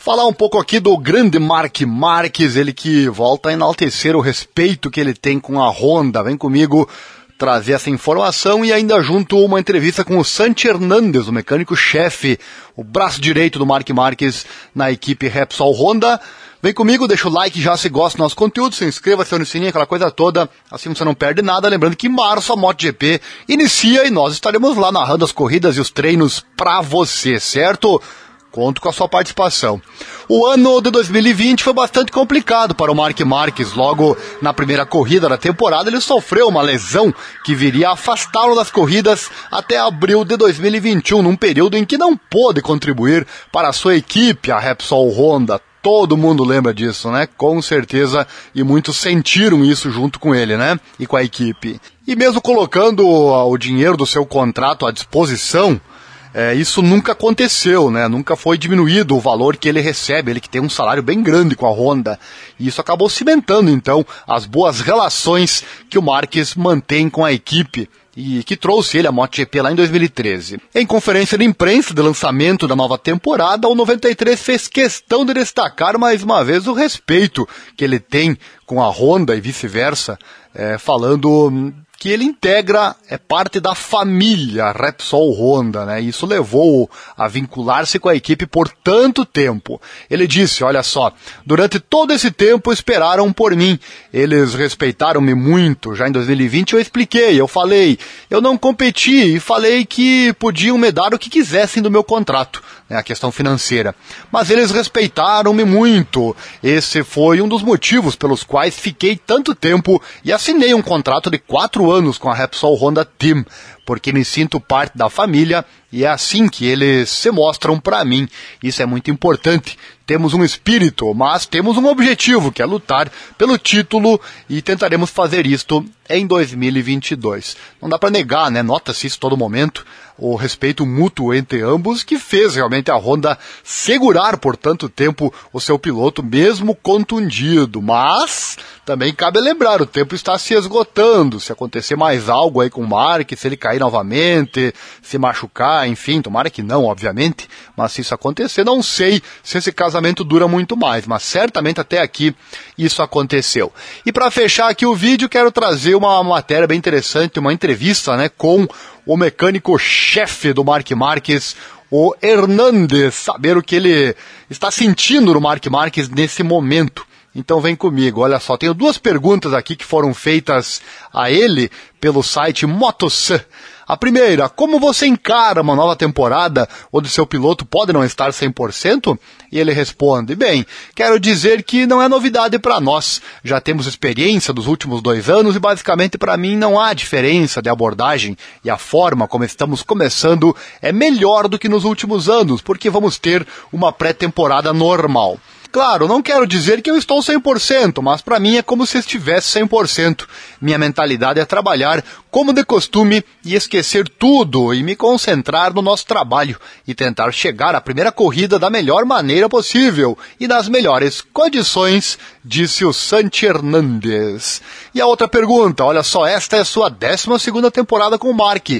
Falar um pouco aqui do grande Mark Marques, ele que volta a enaltecer o respeito que ele tem com a Honda. Vem comigo trazer essa informação e ainda junto uma entrevista com o Santi Hernandes, o mecânico-chefe, o braço direito do Mark Marques na equipe Repsol Honda. Vem comigo, deixa o like já se gosta do nosso conteúdo, se inscreva, se no sininho, aquela coisa toda, assim você não perde nada. Lembrando que em março a MotoGP inicia e nós estaremos lá narrando as corridas e os treinos pra você, certo? Conto com a sua participação. O ano de 2020 foi bastante complicado para o Mark Marques. Logo na primeira corrida da temporada, ele sofreu uma lesão que viria a afastá-lo das corridas até abril de 2021, num período em que não pôde contribuir para a sua equipe, a Repsol Honda. Todo mundo lembra disso, né? Com certeza, e muitos sentiram isso junto com ele, né? E com a equipe. E mesmo colocando o dinheiro do seu contrato à disposição, é, isso nunca aconteceu, né? Nunca foi diminuído o valor que ele recebe, ele que tem um salário bem grande com a Honda. E isso acabou cimentando, então, as boas relações que o Marques mantém com a equipe e que trouxe ele a MotoGP lá em 2013. Em conferência de imprensa de lançamento da nova temporada, o 93 fez questão de destacar mais uma vez o respeito que ele tem com a Honda e vice-versa, é, falando que ele integra, é parte da família Repsol Honda, né? Isso levou a vincular-se com a equipe por tanto tempo. Ele disse, olha só, durante todo esse tempo esperaram por mim. Eles respeitaram-me muito. Já em 2020 eu expliquei, eu falei, eu não competi e falei que podiam me dar o que quisessem do meu contrato né, a questão financeira. Mas eles respeitaram-me muito. Esse foi um dos motivos pelos quais fiquei tanto tempo e assinei um contrato de quatro anos com a Repsol Honda Team, porque me sinto parte da família e é assim que eles se mostram para mim. Isso é muito importante. Temos um espírito, mas temos um objetivo, que é lutar pelo título e tentaremos fazer isto em 2022. Não dá para negar, né? Nota-se isso todo momento o respeito mútuo entre ambos que fez realmente a Honda segurar por tanto tempo o seu piloto mesmo contundido, mas também cabe lembrar, o tempo está se esgotando, se acontecer mais algo aí com o Mark, se ele cair novamente, se machucar, enfim, tomara que não, obviamente, mas se isso acontecer, não sei se esse casamento dura muito mais, mas certamente até aqui isso aconteceu. E para fechar aqui o vídeo, quero trazer uma matéria bem interessante, uma entrevista, né, com o mecânico-chefe do Mark Marques, o Hernandes, saber o que ele está sentindo no Mark Marques nesse momento. Então vem comigo, olha só, tenho duas perguntas aqui que foram feitas a ele pelo site Motosan. A primeira, como você encara uma nova temporada onde seu piloto pode não estar 100%? E ele responde, bem, quero dizer que não é novidade para nós. Já temos experiência dos últimos dois anos e basicamente para mim não há diferença de abordagem e a forma como estamos começando é melhor do que nos últimos anos, porque vamos ter uma pré-temporada normal. Claro, não quero dizer que eu estou 100%, mas para mim é como se estivesse 100%. Minha mentalidade é trabalhar como de costume e esquecer tudo e me concentrar no nosso trabalho e tentar chegar à primeira corrida da melhor maneira possível e nas melhores condições, disse o Santi Hernandes. E a outra pergunta, olha só, esta é sua décima segunda temporada com o Mark,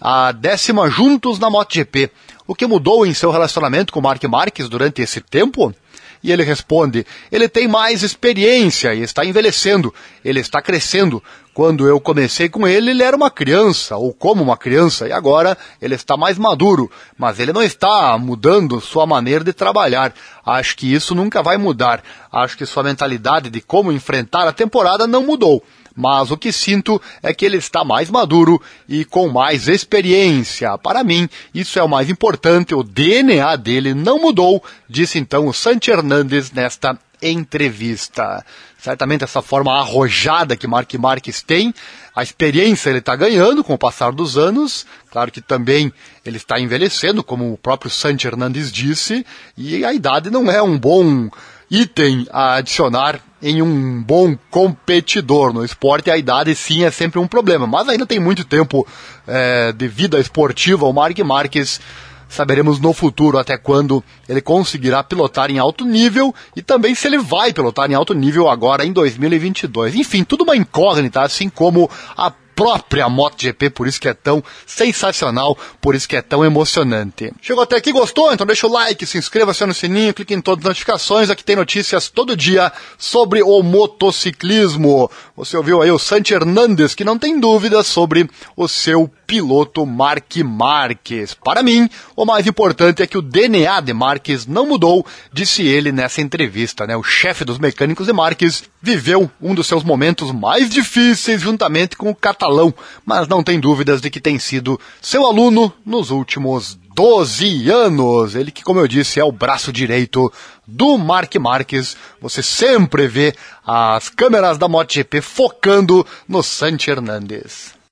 a décima juntos na MotoGP. O que mudou em seu relacionamento com o Mark Marques durante esse tempo? E ele responde: ele tem mais experiência e está envelhecendo, ele está crescendo. Quando eu comecei com ele, ele era uma criança, ou como uma criança, e agora ele está mais maduro, mas ele não está mudando sua maneira de trabalhar. Acho que isso nunca vai mudar. Acho que sua mentalidade de como enfrentar a temporada não mudou mas o que sinto é que ele está mais maduro e com mais experiência. Para mim, isso é o mais importante, o DNA dele não mudou, disse então o Santi Hernandes nesta entrevista. Certamente essa forma arrojada que Mark Marques tem, a experiência ele está ganhando com o passar dos anos, claro que também ele está envelhecendo, como o próprio Santi Hernandes disse, e a idade não é um bom item a adicionar em um bom competidor. No esporte, a idade sim é sempre um problema, mas ainda tem muito tempo é, de vida esportiva. O Mark Marques saberemos no futuro até quando ele conseguirá pilotar em alto nível e também se ele vai pilotar em alto nível agora em 2022. Enfim, tudo uma incógnita, assim como a própria MotoGP, por isso que é tão sensacional, por isso que é tão emocionante. Chegou até aqui, gostou? Então deixa o like, se inscreva, aciona o sininho, clique em todas as notificações, aqui tem notícias todo dia sobre o motociclismo. Você ouviu aí o Santi Hernandes, que não tem dúvidas sobre o seu piloto Mark Marques. Para mim, o mais importante é que o DNA de Marques não mudou, disse ele nessa entrevista, né? O chefe dos mecânicos de Marques viveu um dos seus momentos mais difíceis juntamente com o catalão, mas não tem dúvidas de que tem sido seu aluno nos últimos 12 anos. Ele que, como eu disse, é o braço direito do Mark Marques. Você sempre vê as câmeras da MotoGP focando no Santi Hernandes.